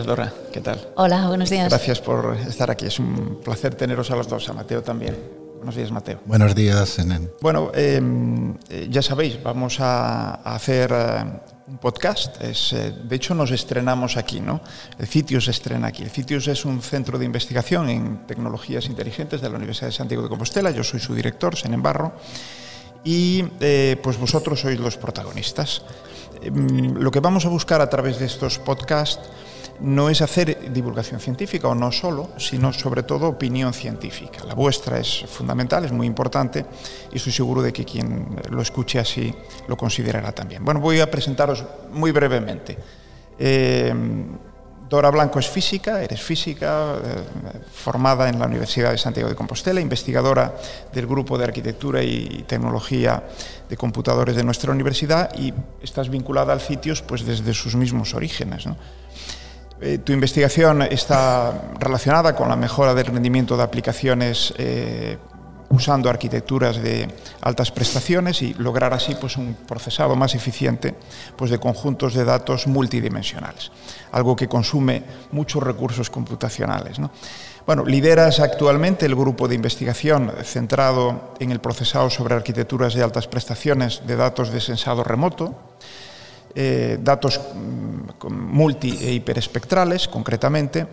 días, Dora. ¿Qué tal? Hola, buenos días. Gracias por estar aquí. Es un placer teneros a los dos, a Mateo también. Buenos días, Mateo. Buenos días, Enen. Bueno, eh, ya sabéis, vamos a, hacer eh, un podcast. Es, eh, de hecho, nos estrenamos aquí, ¿no? El CITIUS se estrena aquí. El CITIUS es un centro de investigación en tecnologías inteligentes de la Universidad de Santiago de Compostela. Yo soy su director, Senen Barro. Y pues vosotros sois los protagonistas. Em, lo que vamos a buscar a través de estos podcasts no es hacer divulgación científica o no solo, sino sobre todo opinión científica. La vuestra es fundamental, es muy importante y estoy seguro de que quien lo escuche así lo considerará también. Bueno, voy a presentaros muy brevemente. Eh, Dora Blanco es física, eres física, eh, formada en la Universidad de Santiago de Compostela, investigadora del Grupo de Arquitectura y Tecnología de Computadores de nuestra universidad y estás vinculada al CITIOS pues, desde sus mismos orígenes. Eh, tu investigación está relacionada con la mejora del rendimiento de aplicaciones eh, usando arquitecturas de altas prestaciones y lograr así pues, un procesado más eficiente pues, de conjuntos de datos multidimensionales, algo que consume muchos recursos computacionales. Bueno, lideras actualmente el grupo de investigación centrado en el procesado sobre arquitecturas de altas prestaciones de datos de sensado remoto, eh, datos mm, multi e hiperespectrales concretamente,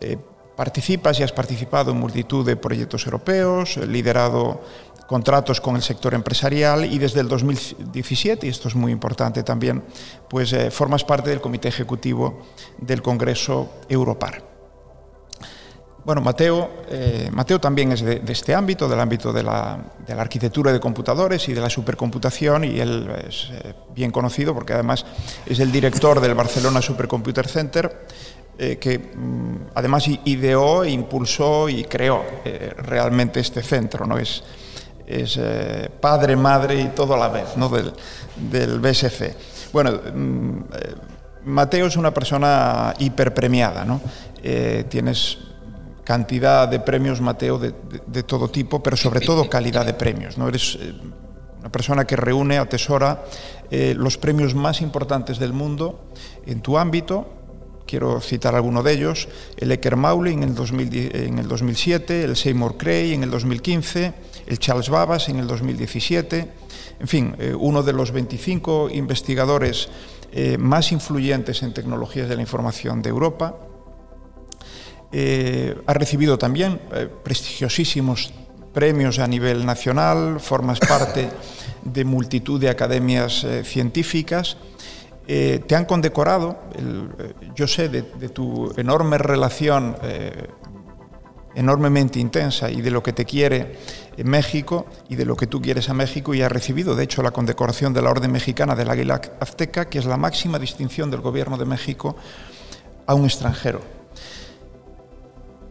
eh, Participas y has participado en multitud de proyectos europeos, liderado contratos con el sector empresarial y desde el 2017, y esto es muy importante también, pues eh, formas parte del comité ejecutivo del Congreso Europar. Bueno, Mateo, eh, Mateo también es de, este ámbito, del ámbito de la, arquitectura de computadores y de la supercomputación, y él es eh, bien conocido porque además es el director del Barcelona Supercomputer Center, eh, que mm, además ideó, impulsó y creó realmente este centro, ¿no? Es, es padre, madre y todo a la vez ¿no? del, del BSC. Bueno, mm, Mateo es una persona hiperpremiada, ¿no? tienes cantidad de premios, Mateo, de, todo tipo, pero sobre todo calidad de premios. ¿no? Eres una persona que reúne, atesora los premios más importantes del mundo en tu ámbito Quiero citar alguno de ellos, el Ecker Maule en el, en el 2007, el Seymour Cray en el 2015, el Charles Babbage en el 2017, en fin, eh, uno de los 25 investigadores eh, más influyentes en tecnologías de la información de Europa. Eh, ha recibido también prestigiosísimos premios a nivel nacional, formas parte de multitud de academias científicas eh, te han condecorado, eh, yo sé de, tu enorme relación eh, enormemente intensa y de lo que te quiere en México y de lo que tú quieres a México y has recibido, de hecho, la condecoración de la Orden Mexicana del Águila Azteca, que es la máxima distinción del Gobierno de México a un extranjero.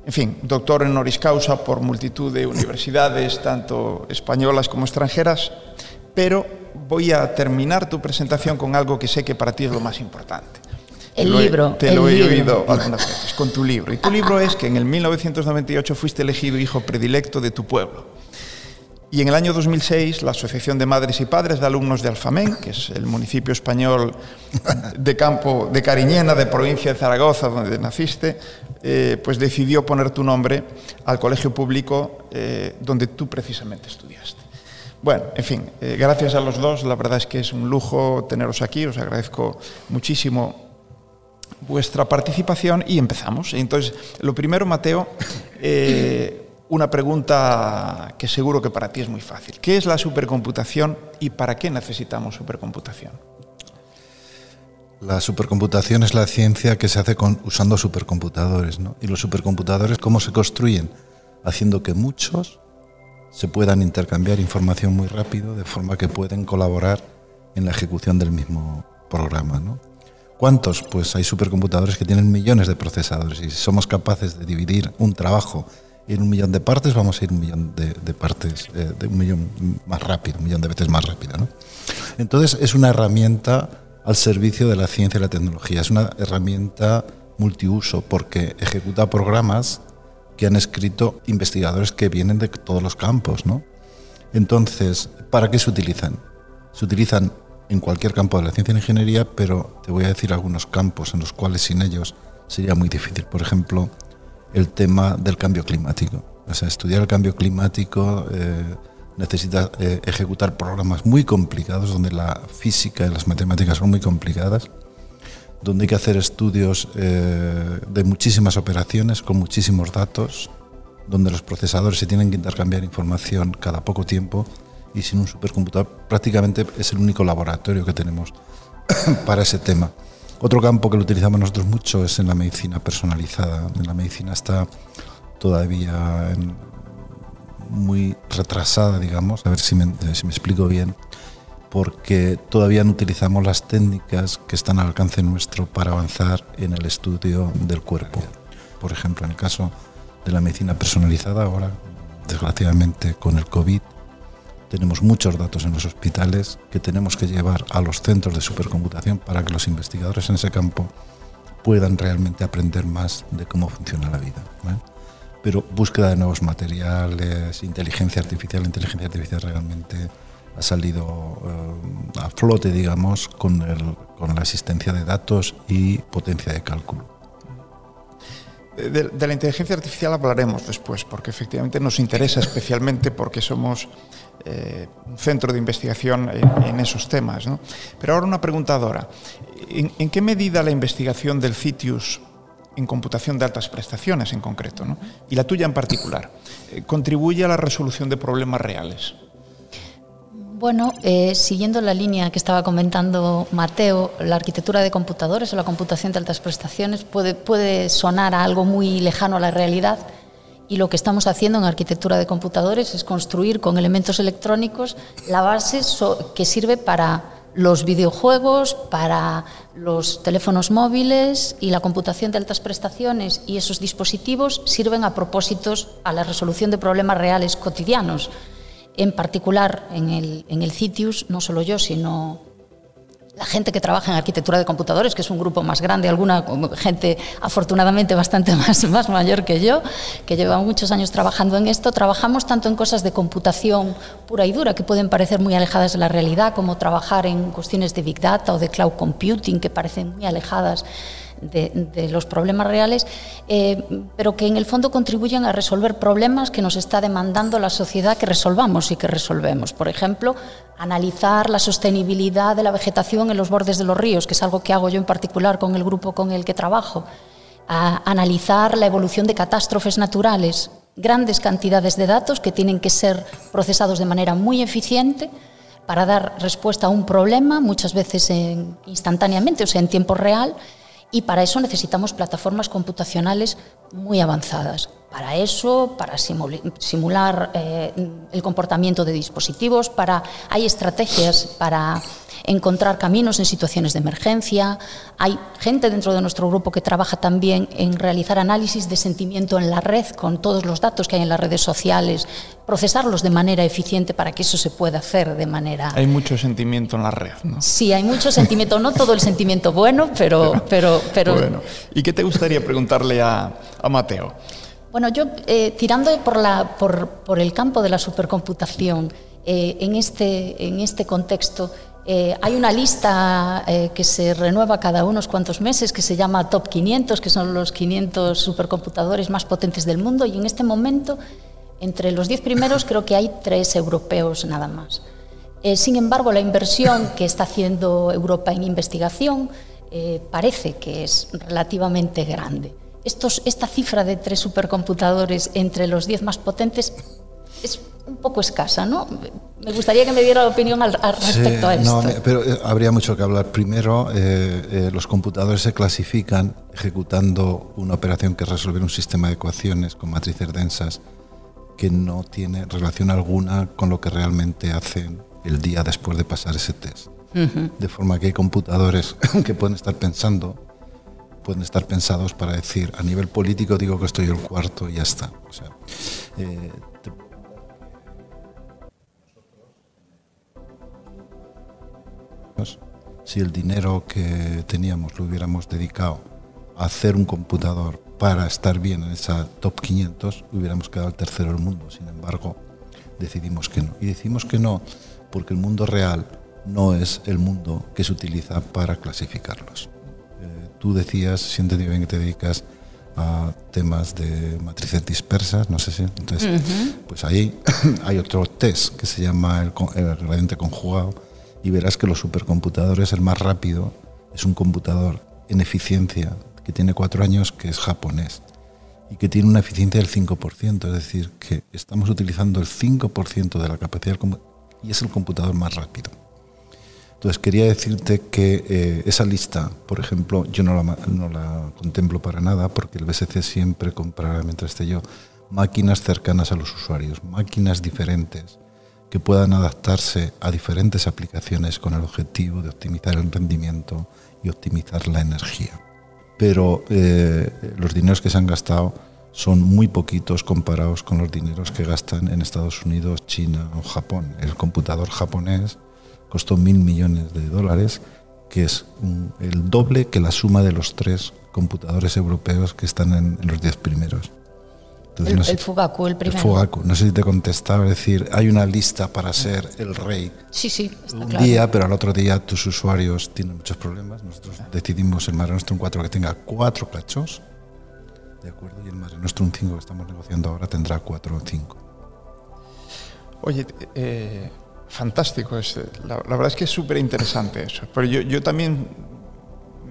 En fin, doctor en honoris causa por multitud de universidades, tanto españolas como extranjeras, pero voy a terminar tu presentación con algo que sé que para ti es lo más importante. El libro. te lo he oído algunas veces, con tu libro. Y tu libro es que en el 1998 fuiste elegido hijo predilecto de tu pueblo. Y en el año 2006, la Asociación de Madres y Padres de Alumnos de Alfamén, que es el municipio español de campo de Cariñena, de provincia de Zaragoza, donde naciste, eh, pues decidió poner tu nombre al colegio público eh, donde tú precisamente estudiaste. Bueno, en fin, eh, gracias a los dos, la verdad es que es un lujo teneros aquí, os agradezco muchísimo vuestra participación y empezamos. Entonces, lo primero, Mateo, una pregunta que seguro que para ti es muy fácil. ¿Qué es la supercomputación y para qué necesitamos supercomputación? La supercomputación es la ciencia que se hace con, usando supercomputadores, ¿no? Y los supercomputadores, ¿cómo se construyen? Haciendo que muchos se puedan intercambiar información muy rápido, de forma que pueden colaborar en la ejecución del mismo programa. ¿no? ¿Cuántos? Pues hay supercomputadores que tienen millones de procesadores y si somos capaces de dividir un trabajo en un millón de partes, vamos a ir un millón de, partes, eh, de un millón más rápido, un millón de veces más rápido. ¿no? Entonces es una herramienta al servicio de la ciencia y la tecnología, es una herramienta multiuso porque ejecuta programas que han escrito investigadores que vienen de todos los campos, ¿no? Entonces, ¿para qué se utilizan? Se utilizan en cualquier campo de la ciencia y la ingeniería, pero te voy a decir algunos campos en los cuales sin ellos sería muy difícil. Por ejemplo, el tema del cambio climático. O sea, estudiar el cambio climático eh, necesita eh, ejecutar programas muy complicados, donde la física y las matemáticas son muy complicadas, donde hay que hacer estudios eh, de muchísimas operaciones con muchísimos datos, donde los procesadores se tienen que intercambiar información cada poco tiempo y sin un supercomputador prácticamente es el único laboratorio que tenemos para ese tema. Otro campo que lo utilizamos nosotros mucho es en la medicina personalizada. La medicina está todavía muy retrasada, digamos, a ver me, si me explico bien, porque todavía no utilizamos las técnicas que están al alcance nuestro para avanzar en el estudio del cuerpo. Por ejemplo, en el caso de la medicina personalizada, ahora, desgraciadamente, con el COVID, tenemos muchos datos en los hospitales que tenemos que llevar a los centros de supercomputación para que los investigadores en ese campo puedan realmente aprender más de cómo funciona la vida. Pero búsqueda de nuevos materiales, inteligencia artificial, inteligencia artificial realmente ha salido eh, a flote, digamos, con, con la existencia de datos y potencia de cálculo. De, la inteligencia artificial hablaremos después, porque efectivamente nos interesa especialmente porque somos eh, un centro de investigación en, esos temas. Pero ahora una pregunta, Dora. ¿En, qué medida la investigación del CITIUS en computación de altas prestaciones en concreto, y la tuya en particular, eh, contribuye a la resolución de problemas reales? Bueno, eh, siguiendo la línea que estaba comentando Mateo, la arquitectura de computadores o la computación de altas prestaciones puede, puede sonar a algo muy lejano a la realidad y lo que estamos haciendo en arquitectura de computadores es construir con elementos electrónicos la base que sirve para los videojuegos, para los teléfonos móviles y la computación de altas prestaciones. Y esos dispositivos sirven a propósitos a la resolución de problemas reales cotidianos. En particular en el, en el CITIUS, no solo yo, sino la gente que trabaja en arquitectura de computadores, que es un grupo más grande, alguna gente afortunadamente bastante más, más mayor que yo, que lleva muchos años trabajando en esto, trabajamos tanto en cosas de computación pura y dura, que pueden parecer muy alejadas de la realidad, como trabajar en cuestiones de Big Data o de Cloud Computing, que parecen muy alejadas de, los problemas reales, eh, pero que en el fondo contribuyen a resolver problemas que nos está demandando la sociedad que resolvamos y que resolvemos. Por ejemplo, analizar la sostenibilidad de la vegetación en los bordes de los ríos, que es algo que hago yo en particular con el grupo con el que trabajo. A analizar la evolución de catástrofes naturales, grandes cantidades de datos que tienen que ser procesados de manera muy eficiente para dar respuesta a un problema, muchas veces instantáneamente, o sea, en tiempo real, y para eso necesitamos plataformas computacionales muy avanzadas. Para eso, para simular eh, el comportamiento de dispositivos, para, hay estrategias para encontrar caminos en situaciones de emergencia. Hay gente dentro de nuestro grupo que trabaja también en realizar análisis de sentimiento en la red con todos los datos que hay en las redes sociales, procesarlos de manera eficiente para que eso se pueda hacer de manera... Hay mucho sentimiento en la red, ¿no? Sí, hay mucho sentimiento, no todo el sentimiento bueno, pero... pero, pero... Bueno, ¿y qué te gustaría preguntarle a, a Mateo? Bueno, yo eh, tirando por, la, por, por, el campo de la supercomputación, eh, en, este, en este contexto, eh, hay una lista eh, que se renueva cada unos cuantos meses que se llama Top 500, que son los 500 supercomputadores más potentes del mundo y en este momento entre los 10 primeros creo que hay tres europeos nada más. Eh, sin embargo, la inversión que está haciendo Europa en investigación parece que es relativamente grande. Esta cifra de tres supercomputadores entre los 10 más potentes es un poco escasa, ¿no? Me gustaría que me diera la opinión al, respecto a esto. No, pero eh, habría mucho que hablar. Primero, eh, eh, los computadores se clasifican ejecutando una operación que es resolver un sistema de ecuaciones con matrices densas que no tiene relación alguna con lo que realmente hacen el día después de pasar ese test. De forma que hay computadores que pueden estar pensando, pueden estar pensados para decir, a nivel político digo que estoy el cuarto y ya está. O sea, si el dinero que teníamos lo hubiéramos dedicado a hacer un computador para estar bien en esa top 500, hubiéramos quedado al tercero del mundo. Sin embargo, decidimos que no. Y decimos que no porque el mundo real no es el mundo que se utiliza para clasificarlos. Eh, tú decías, siente bien que te dedicas a temas de matrices dispersas, no sé si. Entonces, pues ahí hay otro test que se llama el, el, gradiente conjugado y verás que los supercomputadores, el más rápido, es un computador en eficiencia que tiene cuatro años que es japonés y que tiene una eficiencia del 5%, es decir, que estamos utilizando el 5% de la capacidad y es el computador más rápido. Entonces quería decirte que eh, esa lista, por ejemplo, yo no la, no la, contemplo para nada porque el BSC siempre comprará, mientras esté yo, máquinas cercanas a los usuarios, máquinas diferentes que puedan adaptarse a diferentes aplicaciones con el objetivo de optimizar el rendimiento y optimizar la energía. Pero eh, los dineros que se han gastado son muy poquitos comparados con los dineros que gastan en Estados Unidos, China o Japón. El computador japonés costó mil millones de dólares, que es el doble que la suma de los tres computadores europeos que están en, los diez primeros. El, el, Fugaku, el primero. El Fugaku, no sé si te contestaba, es decir, hay una lista para ser el rey. Sí, sí, está un claro. día, pero al otro día tus usuarios tienen muchos problemas. Nosotros decidimos el Mare Nostrum 4 que tenga cuatro cachos, ¿de acuerdo? Y el Mare Nostrum 5 que estamos negociando ahora tendrá cuatro o cinco. Oye, eh, fantástico. Es, la, la, verdad es que es súper interesante eso. Pero yo, yo, también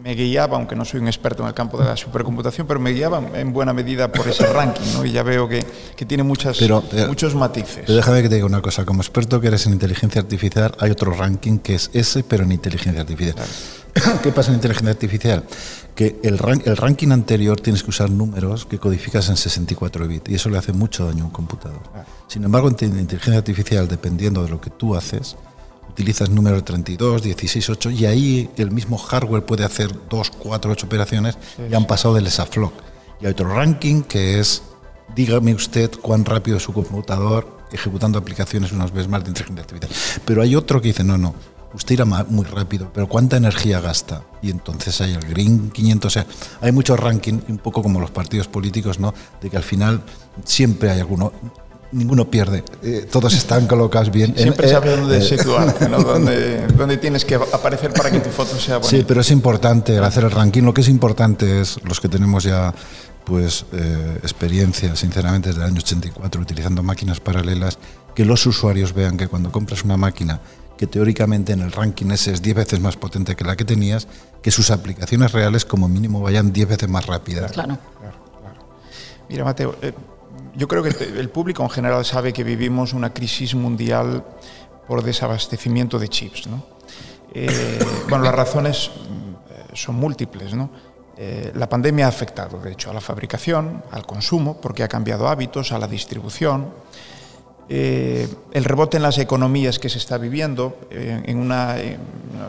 me guiaba, aunque no soy un experto en el campo de la supercomputación, pero me guiaba en buena medida por ese ranking, ¿no? Y ya veo que, que tiene muchas, pero, pero, muchos matices. Pero déjame que te diga una cosa. Como experto que eres en inteligencia artificial, hay otro ranking que es ese, pero en inteligencia artificial. Claro. ¿Qué pasa en inteligencia artificial? Que el, rank, el, ranking anterior tienes que usar números que codificas en 64 bits y eso le hace mucho daño a un computador. Sin embargo, en inteligencia artificial, dependiendo de lo que tú haces, utilizas números 32, 16, 8 y ahí el mismo hardware puede hacer 2, 4, 8 operaciones sí, y han pasado del ESAFLOC. Y hay otro ranking que es, dígame usted cuán rápido es su computador ejecutando aplicaciones unas veces más de inteligencia artificial. Pero hay otro que dice, no, no, usted irá muy rápido, pero ¿cuánta energía gasta? Y entonces hay el Green 500, o sea, hay muchos rankings, un poco como los partidos políticos, ¿no? De que al final siempre hay alguno, ninguno pierde, eh, todos están colocados bien. Siempre sabes eh, dónde eh, situarte, ¿no? dónde, dónde, tienes que aparecer para que tu foto sea bonita. Sí, pero es importante hacer el ranking. Lo que es importante es los que tenemos ya pues eh, experiencia, sinceramente, desde el año 84, utilizando máquinas paralelas, que los usuarios vean que cuando compras una máquina que teóricamente en el ranking ese es 10 veces más potente que la que tenías, que sus aplicaciones reales como mínimo vayan 10 veces más rápidas. Claro. claro, claro. Mira, Mateo, eh, yo creo que el público en general sabe que vivimos una crisis mundial por desabastecimiento de chips. ¿no? Eh, bueno, las razones mm, son múltiples. ¿no? Eh, la pandemia ha afectado, de hecho, a la fabricación, al consumo, porque ha cambiado hábitos, a la distribución. Eh, el rebote en las economías que se está viviendo, eh, en una, en,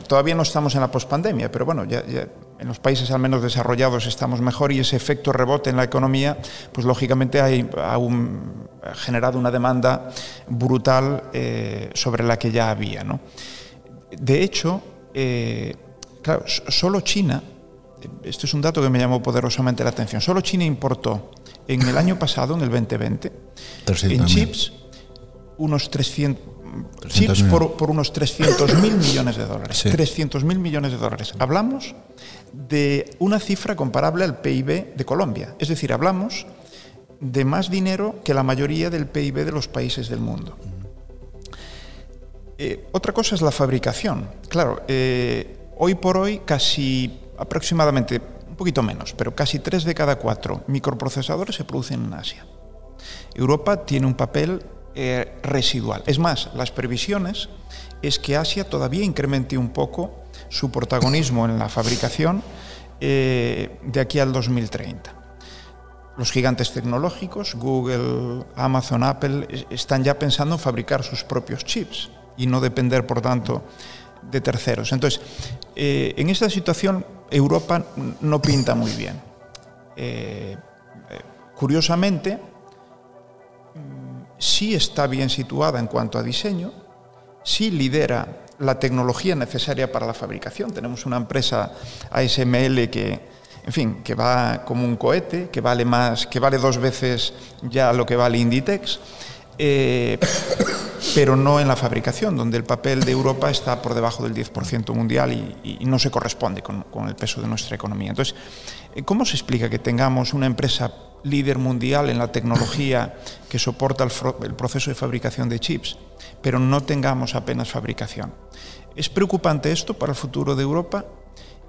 todavía no estamos en la pospandemia, pero bueno, ya, ya, en los países al menos desarrollados estamos mejor y ese efecto rebote en la economía, pues lógicamente hay, ha, un, ha generado una demanda brutal eh, sobre la que ya había. ¿no? De hecho, eh, claro, solo China, esto es un dato que me llamó poderosamente la atención, solo China importó en el año pasado, en el 2020, en chips, unos 300, chips por, por, unos 300 mil millones de dólares. Sí. 300 mil millones de dólares. Hablamos de una cifra comparable al PIB de Colombia. Es decir, hablamos de más dinero que la mayoría del PIB de los países del mundo. Eh, otra cosa es la fabricación. Claro, eh, hoy por hoy casi aproximadamente, un poquito menos, pero casi tres de cada cuatro microprocesadores se producen en Asia. Europa tiene un papel eh, residual. Es más, las previsiones es que Asia todavía incremente un poco su protagonismo en la fabricación eh, de aquí al 2030. Los gigantes tecnológicos, Google, Amazon, Apple, están ya pensando en fabricar sus propios chips y no depender, por tanto, de terceros. Entonces, eh, en esta situación, Europa no pinta muy bien. Curiosamente, sí está bien situada en cuanto a diseño, sí lidera la tecnología necesaria para la fabricación. Tenemos una empresa ASML que, en fin, que va como un cohete, que vale más, que vale dos veces ya lo que vale Inditex. eh, pero no en la fabricación, donde el papel de Europa está por debajo del 10% mundial y, no se corresponde con, con, el peso de nuestra economía. Entonces, ¿cómo se explica que tengamos una empresa líder mundial en la tecnología que soporta el, el proceso de fabricación de chips, pero no tengamos apenas fabricación? ¿Es preocupante esto para el futuro de Europa?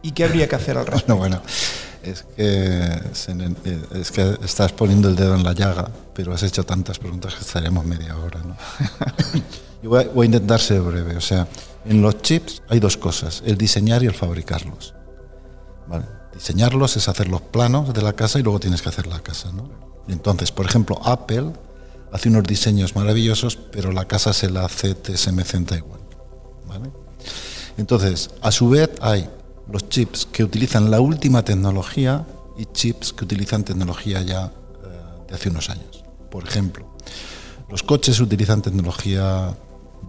¿Y qué habría que hacer al respecto? Bueno, bueno. Es que, es que estás poniendo el dedo en la llaga, pero has hecho tantas preguntas que estaremos media hora. ¿no? Yo voy a, voy a, intentar ser breve. O sea, en los chips hay dos cosas, el diseñar y el fabricarlos. ¿Vale? Diseñarlos es hacer los planos de la casa y luego tienes que hacer la casa. Entonces, por ejemplo, Apple hace unos diseños maravillosos, pero la casa se la hace TSMC en Taiwán. Entonces, a su vez hay los chips que utilizan la última tecnología y chips que utilizan tecnología ya eh, de hace unos años. Por ejemplo, los coches utilizan tecnología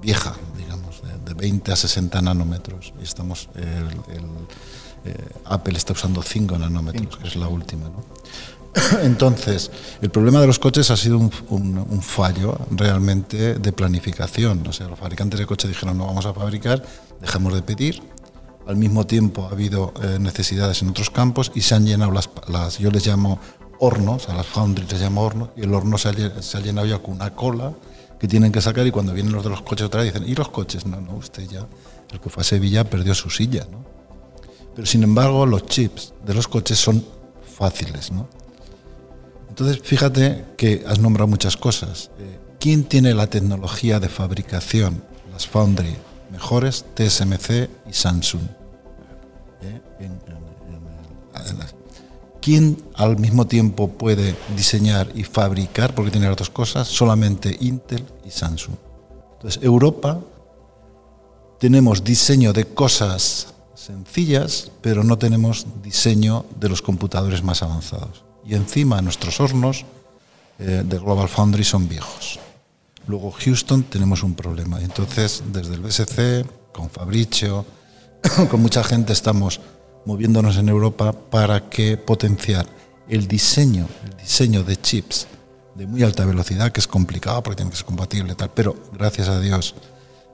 vieja, digamos, de, de 20 a 60 nanómetros. Y estamos, eh, Apple está usando 5 nanómetros, que es la última. ¿no? Entonces, el problema de los coches ha sido un, un, un, fallo realmente de planificación. O sea, los fabricantes de coches dijeron no vamos a fabricar, dejamos de pedir al mismo tiempo ha habido eh, necesidades en otros campos y se han llenado las, las, yo les llamo hornos, a las foundries les llamo hornos, y el horno se ha, se ha, llenado ya con una cola que tienen que sacar y cuando vienen los de los coches otra vez dicen, ¿y los coches? No, no, usted ya, el que fue a Sevilla perdió su silla, ¿no? Pero sin embargo los chips de los coches son fáciles, ¿no? Entonces fíjate que has nombrado muchas cosas. Eh, ¿Quién tiene la tecnología de fabricación, las foundry mejores, TSMC y Samsung? ¿eh? ¿Quién al mismo tiempo puede diseñar y fabricar, porque tiene las dos cosas? Solamente Intel y Samsung. Entonces, Europa tenemos diseño de cosas sencillas, pero no tenemos diseño de los computadores más avanzados. Y encima nuestros hornos eh, de Global Foundry son viejos. Luego Houston tenemos un problema. Entonces, desde el BSC, con Fabricio, con mucha gente estamos moviéndonos en Europa para que potenciar el diseño, el diseño de chips de muy alta velocidad, que es complicado porque tiene que ser compatible tal, pero gracias a Dios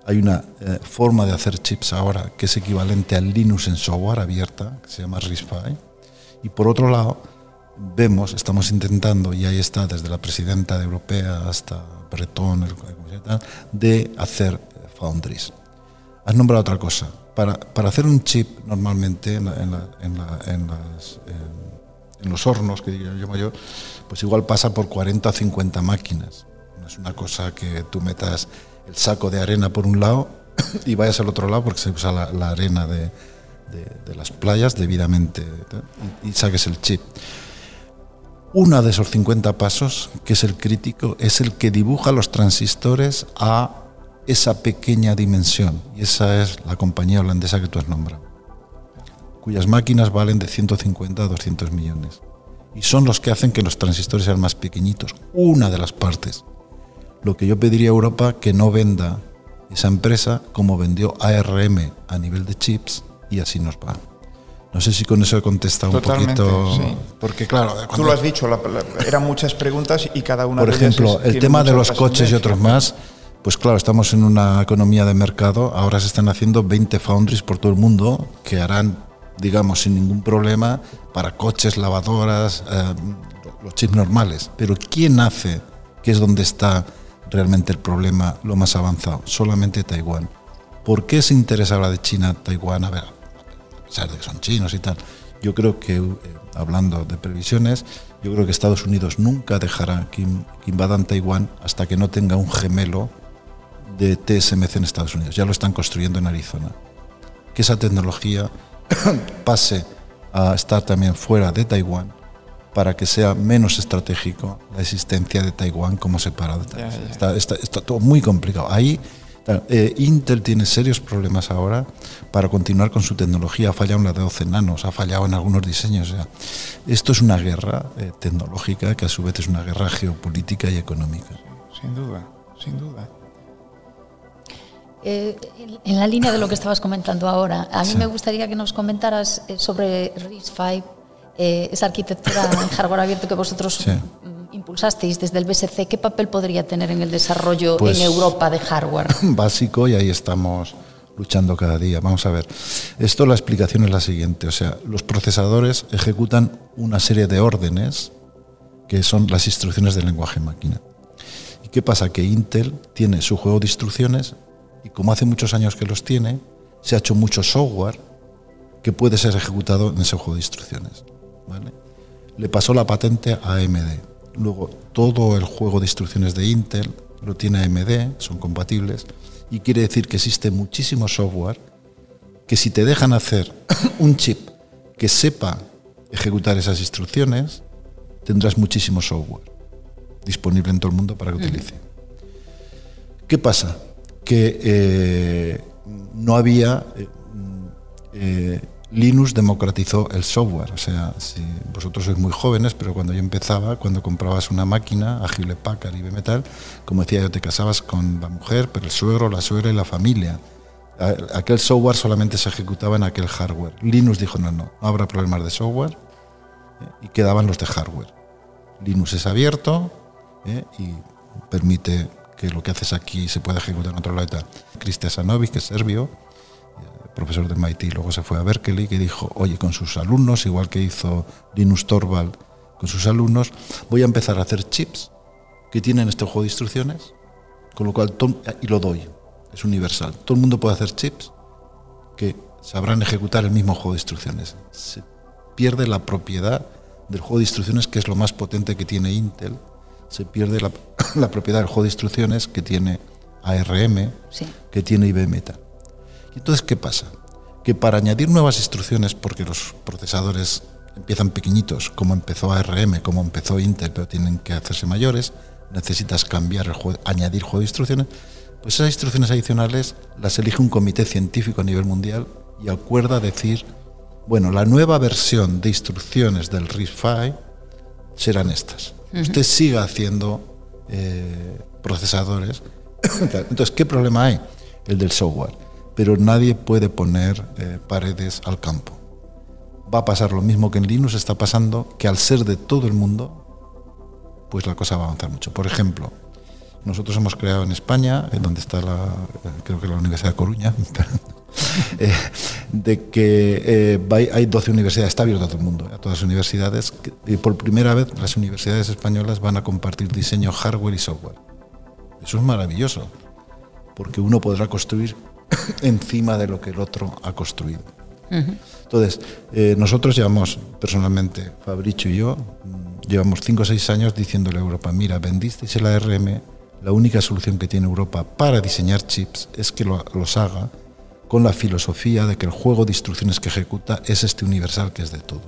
hay una eh, forma de hacer chips ahora que es equivalente al Linux en software abierta, que se llama RISC-V. Y por otro lado, vemos, estamos intentando, y ahí está desde la presidenta de europea hasta Breton, de hacer foundries. Has nombrado otra cosa. Para, para hacer un chip normalmente en, los hornos, que llamo yo, pues igual pasa por 40 o 50 máquinas. Es una cosa que tú metas el saco de arena por un lado y vayas al otro lado porque se usa la, arena de, de, de, las playas debidamente y, y saques el chip. Uno de esos 50 pasos, que es el crítico, es el que dibuja los transistores a esa pequeña dimensión. Y esa es la compañía holandesa que tú has nombrado, cuyas máquinas valen de 150 a 200 millones. Y son los que hacen que los transistores sean más pequeñitos. Una de las partes. Lo que yo pediría a Europa que no venda esa empresa como vendió ARM a nivel de chips y así nos va. No sé si con eso he contestado Totalmente, un poquito. Sí. Porque, claro. Cuando... Tú lo has dicho, la, la, eran muchas preguntas y cada una Por de ejemplo, ellas. el tema de los coches y otros más, pues claro, estamos en una economía de mercado. Ahora se están haciendo 20 foundries por todo el mundo que harán, digamos, sin ningún problema para coches, lavadoras, eh, los chips normales. Pero ¿quién hace, que es donde está realmente el problema, lo más avanzado? Solamente Taiwán. ¿Por qué se interesa ahora de China, Taiwán? A ver, pesar de que son chinos y tal. Yo creo que, eh, hablando de previsiones, yo creo que Estados Unidos nunca dejará que, invadan Taiwán hasta que no tenga un gemelo de TSMC en Estados Unidos. Ya lo están construyendo en Arizona. Que esa tecnología pase a estar también fuera de Taiwán para que sea menos estratégico la existencia de Taiwán como separado. Está, está, está todo muy complicado. Ahí eh, Intel tiene serios problemas ahora para continuar con su tecnología. Ha fallado en la de 12 nanos, ha fallado en algunos diseños. O sea, esto es una guerra eh, tecnológica que a su vez es una guerra geopolítica y económica. Sin duda, sin duda. Eh, en la línea de lo que estabas comentando ahora, a mí sí. me gustaría que nos comentaras sobre RISC-V, eh, esa arquitectura en hardware abierto que vosotros sí impulsasteis desde el BSC, ¿qué papel podría tener en el desarrollo Pues- en Europa de hardware? básico y ahí estamos luchando cada día. Vamos a ver. Esto la explicación es la siguiente, o sea, los procesadores ejecutan una serie de órdenes que son las instrucciones del lenguaje máquina. ¿Y qué pasa? Que Intel tiene su juego de instrucciones y como hace muchos años que los tiene, se ha hecho mucho software que puede ser ejecutado en ese juego de instrucciones. ¿Vale? Le pasó la patente a AMD. Luego, todo el juego de instrucciones de Intel lo tiene AMD, son compatibles, y quiere decir que existe muchísimo software que si te dejan hacer un chip que sepa ejecutar esas instrucciones, tendrás muchísimo software disponible en todo el mundo para que utilice. ¿Qué pasa? Que eh, no había... eh, eh, Linux democratizó el software. O sea, vosotros sois muy jóvenes, pero cuando yo empezaba, cuando comprabas una máquina, a Hewlett Packard y Metal, como decía yo, te casabas con la mujer, pero el suegro, la suegra y la familia. Aquel software solamente se ejecutaba en aquel hardware. Linux dijo, no, no, no habrá problemas de software ¿eh? y quedaban los de hardware. Linux es abierto ¿eh? y permite que lo que haces aquí se pueda ejecutar en otro lado. Krista Sanovic, que es serbio, profesor de MIT, luego se fue a Berkeley, que dijo, oye, con sus alumnos, igual que hizo Linus Torvald con sus alumnos, voy a empezar a hacer chips que tienen este juego de instrucciones, con lo cual, y lo doy, es universal. Todo el mundo puede hacer chips que sabrán ejecutar el mismo juego de instrucciones. Se pierde la propiedad del juego de instrucciones, que es lo más potente que tiene Intel. Se pierde la, la propiedad del juego de instrucciones que tiene ARM, Sí. que tiene IBM. tal. Y entonces, ¿qué pasa? Que para añadir nuevas instrucciones, porque los procesadores empiezan pequeñitos, como empezó ARM, como empezó Intel, pero tienen que hacerse mayores, necesitas cambiar el juego, añadir juego de instrucciones, pues esas instrucciones adicionales las elige un comité científico a nivel mundial y acuerda decir, bueno, la nueva versión de instrucciones del RISC-V serán estas. Usted siga haciendo eh, procesadores. Entonces, ¿qué problema hay? El del software. Pero nadie puede poner eh, paredes al campo. Va a pasar lo mismo que en Linux está pasando, que al ser de todo el mundo, pues la cosa va a avanzar mucho. Por ejemplo, nosotros hemos creado en España, en donde está la, eh, creo que la Universidad de Coruña, eh, de que eh, hay 12 universidades, está abierto a todo el mundo, a todas las universidades, y por primera vez las universidades españolas van a compartir diseño hardware y software. Eso es maravilloso, porque uno podrá construir encima de lo que el otro ha construido. Entonces, eh, nosotros llevamos, personalmente, Fabricio y yo, mm, llevamos 5 o 6 años diciéndole a Europa, mira, vendisteis el ARM, la única solución que tiene Europa para diseñar chips es que lo- los haga con la filosofía de que el juego de instrucciones que ejecuta es este universal que es de todos.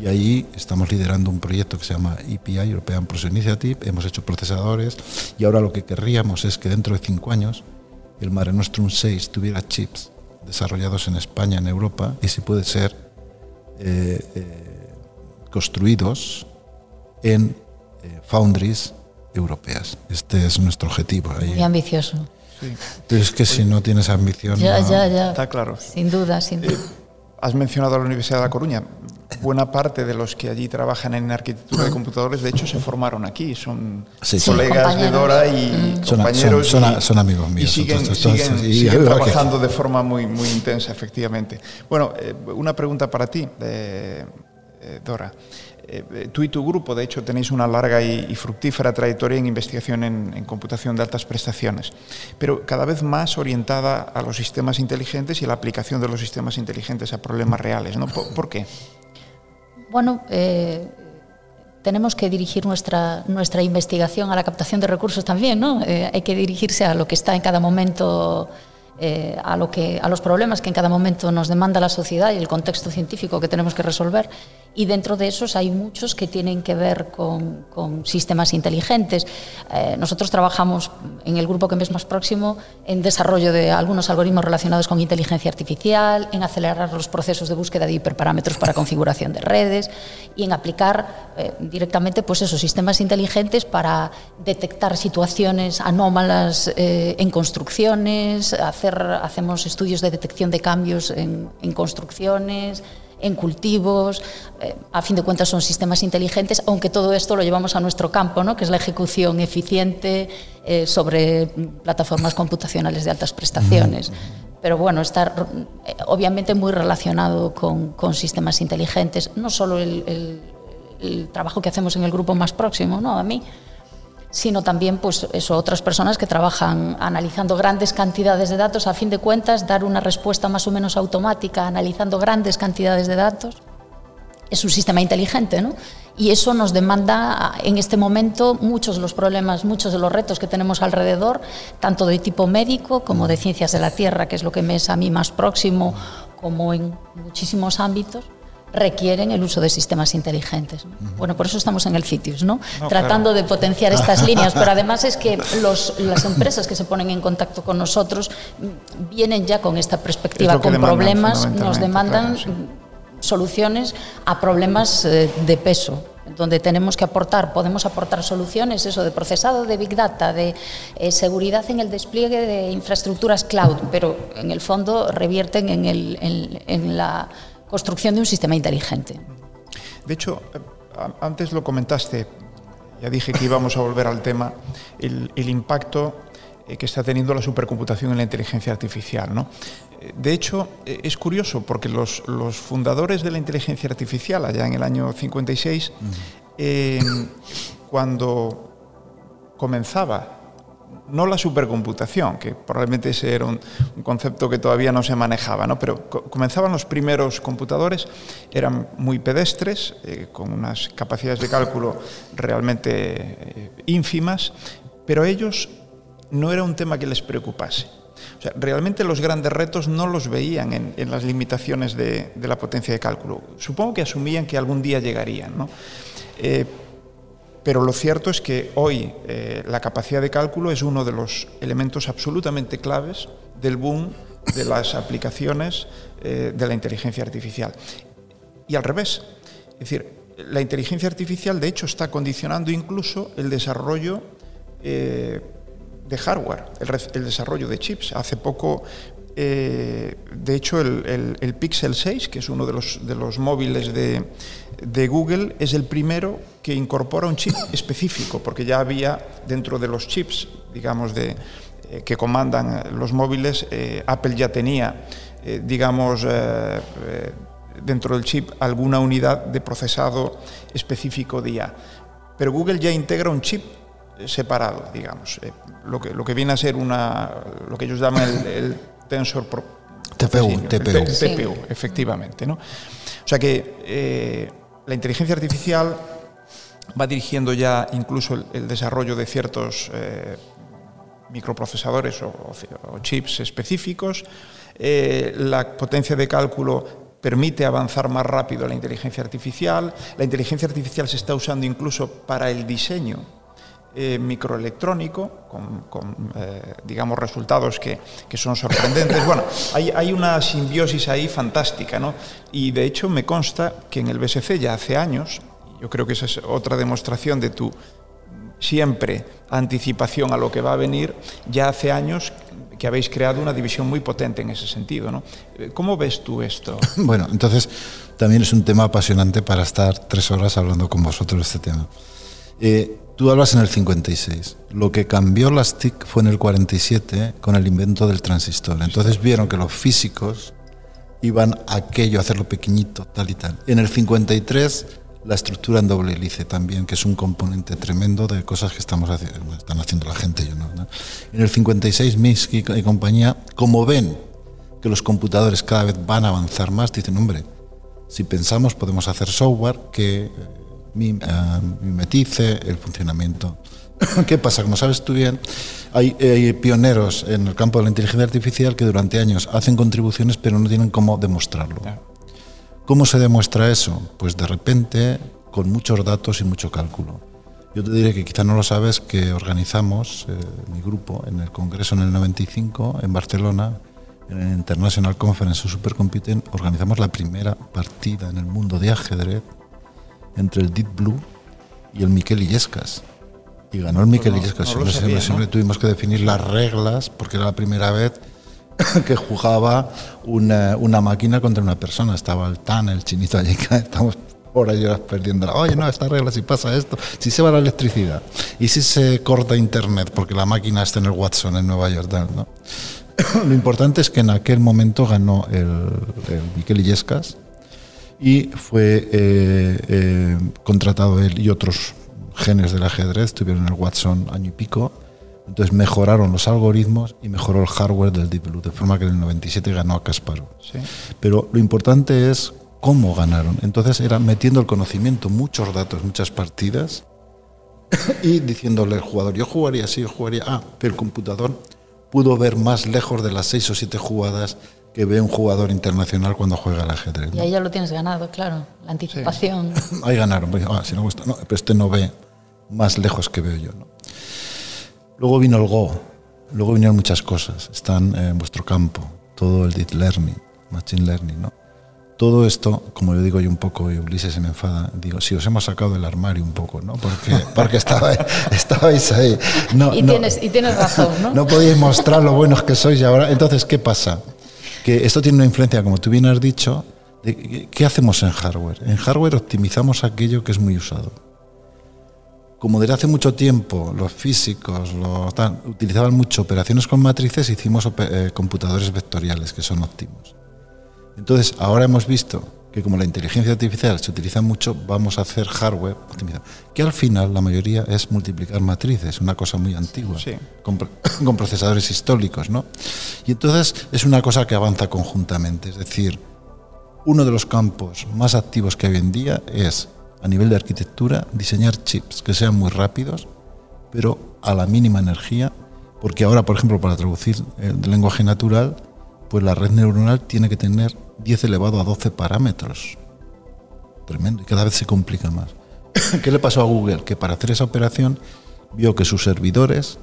Y ahí estamos liderando un proyecto que se llama EPI, European Process Initiative, hemos hecho procesadores y ahora lo que querríamos es que dentro de cinco años el Mare Nostrum 6 tuviera chips desarrollados en España, en Europa, y si puede ser eh, eh, construidos en eh, foundries europeas. Este es nuestro objetivo. ahí. Muy ambicioso. Sí, Pero es que si no tienes ambición... Ya, no- ya, ya. está claro. Sin duda, sin duda. Has mencionado a la Universidad de La Coruña. Buena parte de los que allí trabajan en arquitectura de computadores, de hecho, se formaron aquí. Son Sí, sí. colegas de. Dora y Son- compañeros. son- son- y- son amigos míos, Y siguen, entonces, entonces, siguen- y- siguen y- trabajando de forma muy, muy intensa, efectivamente. Bueno, eh, una pregunta para ti, eh, eh, Dora. Tú y tu grupo, de hecho, tenéis una larga y, y fructífera trayectoria en investigación en, en computación de altas prestaciones, pero cada vez más orientada a los sistemas inteligentes y a la aplicación de los sistemas inteligentes a problemas reales. ¿no? ¿Por, por qué? Bueno, eh, tenemos que dirigir nuestra, nuestra investigación a la captación de recursos también, ¿no? Eh, hay que dirigirse a lo que está en cada momento, eh, a, lo que, a los problemas que en cada momento nos demanda la sociedad y el contexto científico que tenemos que resolver. Y dentro de esos hay muchos que tienen que ver con, con sistemas inteligentes. Eh, nosotros trabajamos en el grupo que me es más próximo en desarrollo de algunos algoritmos relacionados con inteligencia artificial, en acelerar los procesos de búsqueda de hiperparámetros para configuración de redes y en aplicar eh, directamente pues esos sistemas inteligentes para detectar situaciones anómalas eh, en construcciones, hacer, hacemos estudios de detección de cambios en, en construcciones, en cultivos, eh, a fin de cuentas son sistemas inteligentes, aunque todo esto lo llevamos a nuestro campo, ¿no? que es la ejecución eficiente eh, sobre plataformas computacionales de altas prestaciones. Pero bueno, está eh, obviamente muy relacionado con, con, sistemas inteligentes, no solo el, el, el, trabajo que hacemos en el grupo más próximo, ¿no? a mí, sino también pues otras personas que trabajan analizando grandes cantidades de datos, a fin de cuentas, dar una respuesta más o menos automática analizando grandes cantidades de datos. Es un sistema inteligente, ¿no? Y eso nos demanda en este momento muchos de los problemas, muchos de los retos que tenemos alrededor, tanto de tipo médico como de ciencias de la Tierra, que es lo que me es a mí más próximo, como en muchísimos ámbitos requieren el uso de sistemas inteligentes. Bueno, por eso estamos en el CITIUS, ¿no? Tratando de potenciar estas líneas, pero además es que los, las empresas que se ponen en contacto con nosotros vienen ya con esta perspectiva, con problemas, nos demandan soluciones a problemas eh, de peso donde tenemos que aportar, podemos aportar soluciones, eso de procesado de Big Data, de eh, seguridad en el despliegue de infraestructuras cloud, pero en el fondo revierten en, el, en, en la construcción de un sistema inteligente. De hecho, eh, antes lo comentaste, ya dije que íbamos a volver al tema, el, el impacto eh, que está teniendo la supercomputación en la inteligencia artificial. ¿no? Eh, de hecho, es curioso porque los, los, fundadores de la inteligencia artificial, allá en el año 56, eh, cuando comenzaba no la supercomputación, que probablemente ese era un, concepto que todavía no se manejaba, ¿no? pero co comenzaban los primeros computadores, eran muy pedestres, eh, con unas capacidades de cálculo realmente eh, ínfimas, pero ellos no era un tema que les preocupase. O sea, realmente los grandes retos no los veían en, las limitaciones de, de, la potencia de cálculo. Supongo que asumían que algún día llegarían. ¿no? Eh, Pero lo cierto es que hoy eh, la capacidad de cálculo es uno de los elementos absolutamente claves del boom de las aplicaciones eh, de la inteligencia artificial. Y al revés, es decir, la inteligencia artificial de hecho está condicionando incluso el desarrollo eh, de hardware, el, el, desarrollo de chips. Hace poco Eh, de hecho, el, el, el, Pixel 6, que es uno de los, móviles de, Google, es el primero que incorpora un chip específico, porque ya había dentro de los chips, digamos, de, eh, que comandan los móviles, eh, Apple ya tenía, eh, digamos, eh, eh, dentro del chip alguna unidad de procesado específico de IA. Pero Google ya integra un chip separado, digamos, lo, que, lo que viene a ser una, lo que ellos llaman el tensor pro, TPU, TPU. TPU, efectivamente. ¿no? O sea que eh, la inteligencia artificial va dirigiendo ya incluso el, el desarrollo de ciertos eh, microprocesadores o, o, o, chips específicos. Eh, la potencia de cálculo permite avanzar más rápido la inteligencia artificial. La inteligencia artificial se está usando incluso para el diseño eh, microelectrónico, con, eh, digamos, resultados que, que, son sorprendentes. Bueno, hay, hay, una simbiosis ahí fantástica, ¿no? Y de hecho me consta que en el BSC ya hace años, yo creo que esa es otra demostración de tu siempre anticipación a lo que va a venir, ya hace años que habéis creado una división muy potente en ese sentido, ¿no? ¿Cómo ves tú esto? Bueno, entonces también es un tema apasionante para estar tres horas hablando con vosotros de este tema. Eh, Tú hablas en el 56. Lo que cambió las TIC fue en el 47 con el invento del transistor. Entonces vieron que los físicos iban a aquello, a hacerlo pequeñito, tal y tal. En el 53 la estructura en doble hélice también, que es un componente tremendo de cosas que estamos haciendo, están haciendo la gente. Yo no. En el 56 Minsky y compañía, como ven que los computadores cada vez van a avanzar más, dicen, hombre, si pensamos podemos hacer software que mimetice el funcionamiento. ¿Qué pasa? Como sabes tú bien, hay, hay, pioneros en el campo de la inteligencia artificial que durante años hacen contribuciones pero no tienen cómo demostrarlo. ¿Cómo se demuestra eso? Pues de repente con muchos datos y mucho cálculo. Yo te diré que quizá no lo sabes que organizamos eh, mi grupo en el Congreso en el 95 en Barcelona, en el International Conference of Supercomputing, organizamos la primera partida en el mundo de ajedrez entre el Deep Blue y el Miquel Illescas. Y ganó el Miquel no, Illescas. No siempre, siempre tuvimos que definir las reglas porque era la primera vez que jugaba una, una, máquina contra una persona. Estaba el TAN, el chinito allí, estamos por ahí horas perdiendo. Oye, no, esta regla, si pasa esto, si se va la electricidad y si se corta internet porque la máquina está en el Watson en Nueva York, ¿no? Lo importante es que en aquel momento ganó el, el Miquel Illescas y fue eh, eh, contratado él y otros genios del ajedrez, estuvieron en el Watson año y pico, entonces mejoraron los algoritmos y mejoró el hardware del Deep Blue, de forma que en el 97 ganó a Kasparov. Sí. Pero lo importante es cómo ganaron. Entonces era metiendo el conocimiento, muchos datos, muchas partidas, y diciéndole al jugador, yo jugaría así, yo jugaría, ah, pero el computador pudo ver más lejos de las seis o siete jugadas que ve un jugador internacional cuando juega al ajedrez. ¿no? Y ahí ya lo tienes ganado, claro, la anticipación. Sí. ahí ganaron, ah, si no gusta, no, pero este no ve más lejos que veo yo. ¿no? Luego vino el Go, luego vinieron muchas cosas, están en vuestro campo, todo el Deep Learning, Machine Learning, ¿no? Todo esto, como yo digo yo un poco, y Ulises se me enfada, digo, si os hemos sacado del armario un poco, ¿no? Porque, porque estaba, estabais ahí. No, y, no, tienes, y tienes razón, ¿no? No podíais mostrar lo buenos que sois y ahora. Entonces, ¿qué pasa? Que esto tiene una influencia, como tú bien has dicho, de qué hacemos en hardware. En hardware optimizamos aquello que es muy usado. Como desde hace mucho tiempo los físicos utilizaban mucho operaciones con matrices, hicimos eh, computadores vectoriales que son óptimos. Entonces, ahora hemos visto que como la inteligencia artificial se utiliza mucho, vamos a hacer hardware optimizado. Que al final la mayoría es multiplicar matrices, una cosa muy antigua, Sí. con, con procesadores históricos, ¿no? Y entonces es una cosa que avanza conjuntamente. Es decir, uno de los campos más activos que hay hoy en día es, a nivel de arquitectura, diseñar chips que sean muy rápidos, pero a la mínima energía, porque ahora, por ejemplo, para traducir el lenguaje natural, pues la red neuronal tiene que tener 10 elevado a 12 parámetros. Tremendo, y cada vez se complica más. ¿Qué le pasó a Google? Que para hacer esa operación vio que sus servidores,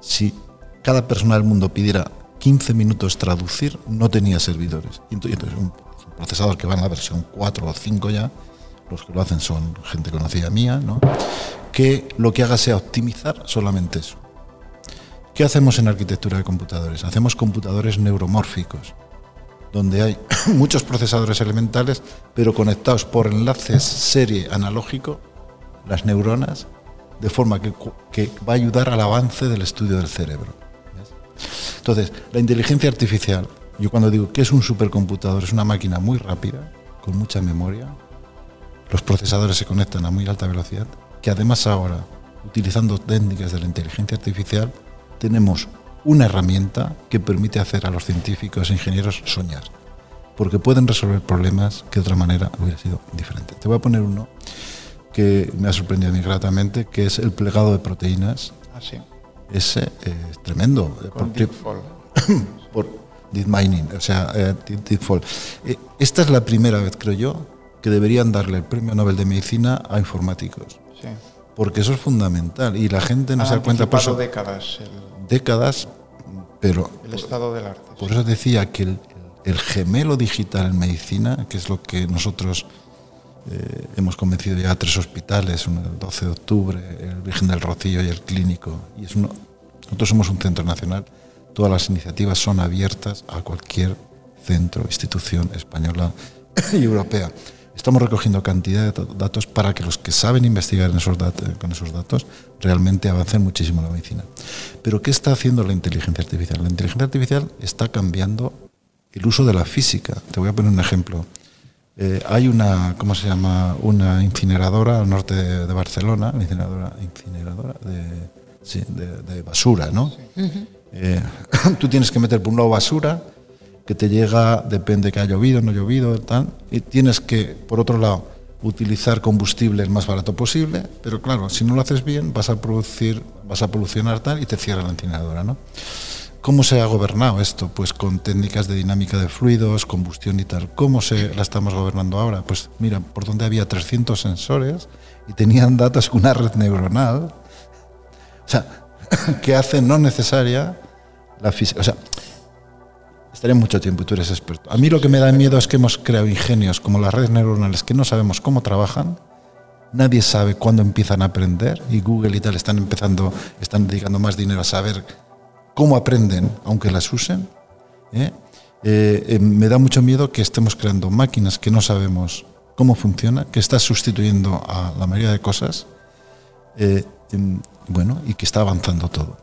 si cada persona del mundo pidiera 15 minutos traducir, no tenía servidores. Y entonces un procesador que va en la versión 4 o 5 ya, los que lo hacen son gente conocida mía, ¿no? que lo que haga sea optimizar solamente eso. ¿Qué hacemos en arquitectura de computadores? Hacemos computadores neuromórficos, donde hay muchos procesadores elementales, pero conectados por enlaces serie analógico, las neuronas, de forma que, que va a ayudar al avance del estudio del cerebro. Entonces, la inteligencia artificial, yo cuando digo que es un supercomputador, es una máquina muy rápida, con mucha memoria, los procesadores se conectan a muy alta velocidad, que además ahora, utilizando técnicas de la inteligencia artificial, tenemos una herramienta que permite hacer a los científicos e ingenieros soñar, porque pueden resolver problemas que de otra manera hubiera sido diferente. Te voy a poner uno que me ha sorprendido a mí gratamente, que es el plegado de proteínas. Ah, sí. Ese eh, es tremendo. Con Por- deep mining, o sea, eh, deep-. Eh, esta es la primera vez, creo yo, que deberían darle el premio Nobel de Medicina a informáticos, Sí. porque eso es fundamental y la gente no Han se da cuenta por eso décadas el, décadas, pero el estado del arte. por eso decía que el, el gemelo digital en medicina, que es lo que nosotros eh, hemos convencido ya a tres hospitales, uno el 12 de octubre, el Virgen del Rocío y el Clínico, y es uno, nosotros somos un centro nacional, todas las iniciativas son abiertas a cualquier centro, institución española y europea. Estamos recogiendo cantidad de to- datos para que los que saben investigar en esos dat- con esos datos realmente avancen muchísimo en la medicina. Pero ¿qué está haciendo la inteligencia artificial? La inteligencia artificial está cambiando el uso de la física. Te voy a poner un ejemplo. Eh, hay una, ¿cómo se llama? Una incineradora al norte de, de Barcelona, una incineradora, incineradora de, sí, de, de basura, ¿no? Eh, tú tienes que meter por un lado basura que te llega, depende que ha llovido, no ha llovido, tal, y tienes que, por otro lado, utilizar combustible el más barato posible, pero claro, si no lo haces bien, vas a producir, vas a polucionar tal y te cierra la incineradora, ¿no? ¿Cómo se ha gobernado esto? Pues con técnicas de dinámica de fluidos, combustión y tal. ¿Cómo se la estamos gobernando ahora? Pues mira, por donde había 300 sensores y tenían datos con una red neuronal, o sea, que hace no necesaria la física. Estaría mucho tiempo y tú eres experto. A mí lo que me da miedo es que hemos creado ingenios como las redes neuronales que no sabemos cómo trabajan, nadie sabe cuándo empiezan a aprender y Google y tal están empezando, están dedicando más dinero a saber cómo aprenden aunque las usen ¿eh? Eh, eh, me da mucho miedo que estemos creando máquinas que no sabemos cómo funciona, que está sustituyendo a la mayoría de cosas, bueno, y que está avanzando todo.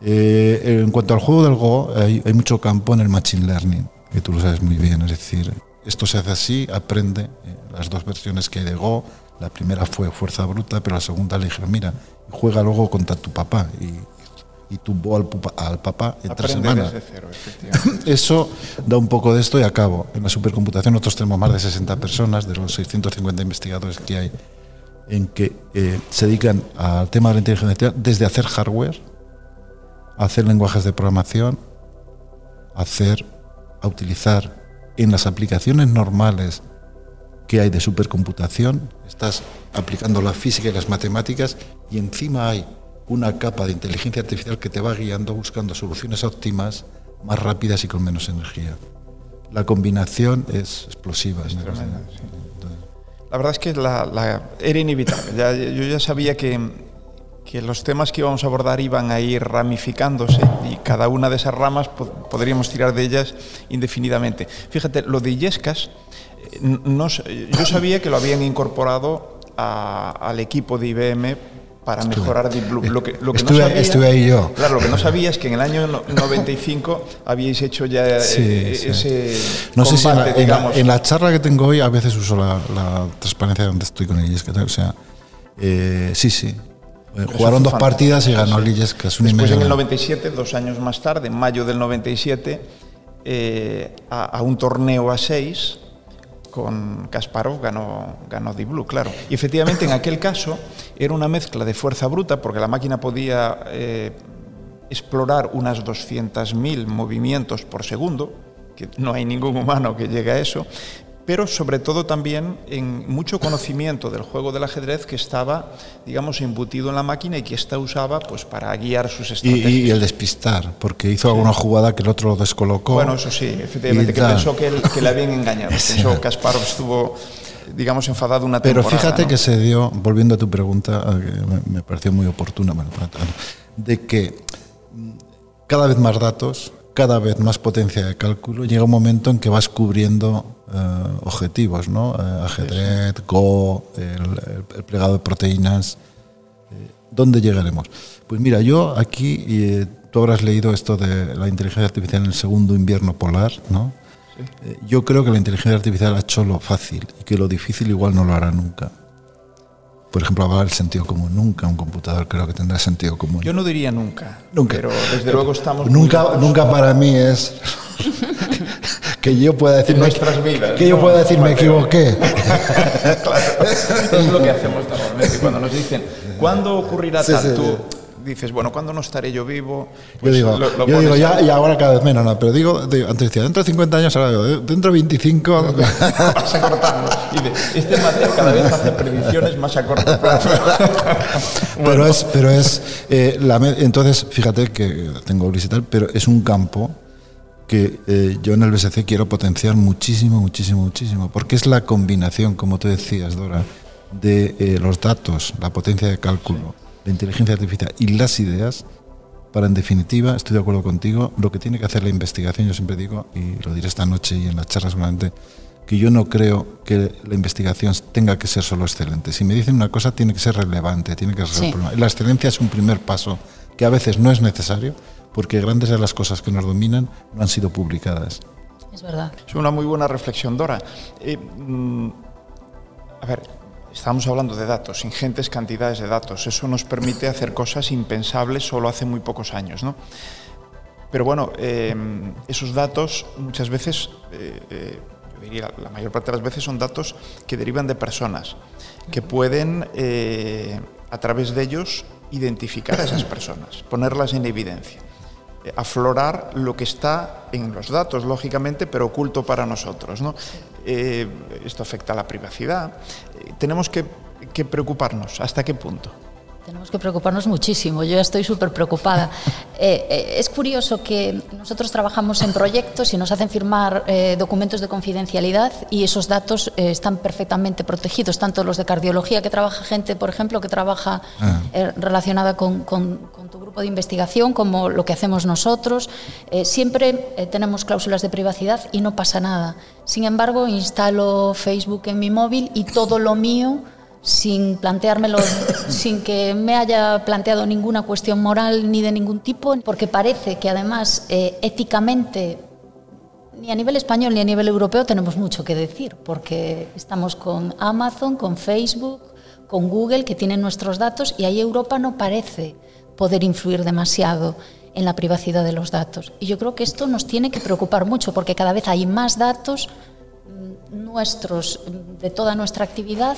En cuanto al juego del Go, hay, hay, mucho campo en el Machine Learning, que tú lo sabes muy bien, es decir, esto se hace así, aprende las dos versiones que hay de Go, la primera fue fuerza bruta, pero la segunda le dijeron, mira, juega luego contra tu papá. Y, y tumbó al, al papá en tres semanas. Eso da un poco de esto y acabo. En la supercomputación nosotros tenemos más de 60 personas, de los 650 investigadores que hay, en que eh, se dedican al tema de la inteligencia artificial desde hacer hardware, hacer lenguajes de programación, hacer, a utilizar en las aplicaciones normales que hay de supercomputación, estás aplicando la física y las matemáticas y encima hay una capa de inteligencia artificial que te va guiando buscando soluciones óptimas, más rápidas y con menos energía. La combinación es explosiva. La verdad es que la, era inevitable. yo ya sabía que, que, los temas que íbamos a abordar iban a ir ramificándose y cada una de esas ramas podríamos tirar de ellas indefinidamente. Fíjate, lo de Illescas, eh, no, yo sabía que lo habían incorporado al equipo de IBM para mejorar Deep Blue. Lo que, lo que estuve, no sabía, estuve, ahí yo. Claro, lo que no sabía es que en el año 95 habíais hecho ya eh, ese no sé si en la, charla que tengo hoy a veces uso la, transparencia donde estoy con ellos. O sea, eh, sí, sí. Eh, jugaron dos partidas y ganó Lilles, que es un Después en el 97, dos años más tarde, en mayo del 97, a, a un torneo a seis, con Kasparov ganó, ganó Deep Blue, claro. Y efectivamente en aquel caso era una mezcla de fuerza bruta, porque la máquina podía eh, explorar unas 200.000 movimientos por segundo, que no hay ningún humano que llegue a eso, pero sobre todo también en mucho conocimiento del juego del ajedrez que estaba, digamos, embutido en la máquina y que ésta usaba pues para guiar sus estrategias. Y, el despistar, porque hizo alguna jugada que el otro lo descolocó. Bueno, eso sí, efectivamente, que pensó que, le habían engañado. Pensó Kasparov estuvo digamos, enfadado una temporada. Pero fíjate que se dio, volviendo a tu pregunta, que me, pareció muy oportuna, de que cada vez más datos, cada vez más potencia de cálculo, llega un momento en que vas cubriendo eh, objetivos, ¿no? Eh, ajedrez, Go, el, plegado de proteínas. Eh, ¿Dónde llegaremos? Pues mira, yo aquí, tú habrás leído esto de la inteligencia artificial en el segundo invierno polar, ¿no? yo creo que la inteligencia artificial ha hecho lo fácil y que lo difícil igual no lo hará nunca. Por ejemplo, hablar del sentido común. Nunca un computador creo que tendrá sentido común. Yo no diría nunca. Nunca. Pero desde luego estamos. Nunca, nunca para mí es que yo pueda decir nuestras vidas, que yo pueda decir me equivoqué. claro, es lo que hacemos normalmente cuando nos dicen ¿cuándo ocurrirá tal? Tú dices, bueno, ¿cuándo no estaré yo vivo? Pues yo digo, yo digo ya, y ahora cada vez menos, no, pero digo, antes decía, dentro de 50 años, ahora digo, dentro de 25... Vas acortando. Y de, este Mateo cada vez hace predicciones más a corto plazo. Pero es, pero es eh, la, entonces, fíjate que tengo gris y tal, pero es un campo que eh, yo en el BSC quiero potenciar muchísimo, muchísimo, muchísimo, porque es la combinación, como tú decías, Dora, de eh, los datos, la potencia de cálculo, la inteligencia artificial y las ideas, para en definitiva, estoy de acuerdo contigo, lo que tiene que hacer la investigación, yo siempre digo, y lo diré esta noche y en la charla seguramente, que yo no creo que la investigación tenga que ser solo excelente. Si me dicen una cosa, tiene que ser relevante, tiene que ser... La excelencia es un primer paso que a veces no es necesario, porque grandes de las cosas que nos dominan no han sido publicadas. Es verdad. Es una muy buena reflexión, Dora. Eh, mm, a ver, estamos hablando de datos, ingentes cantidades de datos. Eso nos permite hacer cosas impensables solo hace muy pocos años, ¿no? Pero bueno, eh, esos datos muchas veces, eh, yo diría la mayor parte de las veces son datos que derivan de personas, que pueden a través de ellos identificar a esas personas, ponerlas en evidencia. Aflorar lo que está en los datos, lógicamente, pero oculto para nosotros. ¿no? Eh, esto afecta a la privacidad. Eh, tenemos que preocuparnos. ¿Hasta qué punto? Tenemos que preocuparnos muchísimo, yo ya estoy súper preocupada. Eh, eh, es curioso que nosotros trabajamos en proyectos y nos hacen firmar eh, documentos de confidencialidad y esos datos están perfectamente protegidos, tanto los de cardiología que trabaja gente, por ejemplo, que trabaja ah. relacionada con, con, con tu grupo de investigación, como lo que hacemos nosotros. Siempre tenemos cláusulas de privacidad y no pasa nada. Sin embargo, instalo Facebook en mi móvil y todo lo mío sin planteármelo, sin que me haya planteado ninguna cuestión moral ni de ningún tipo, porque parece que además eh, éticamente ni a nivel español ni a nivel europeo tenemos mucho que decir, porque estamos con Amazon, con Facebook, con Google, que tienen nuestros datos, y ahí Europa no parece poder influir demasiado en la privacidad de los datos. Y yo creo que esto nos tiene que preocupar mucho, porque cada vez hay más datos mm, nuestros de toda nuestra actividad.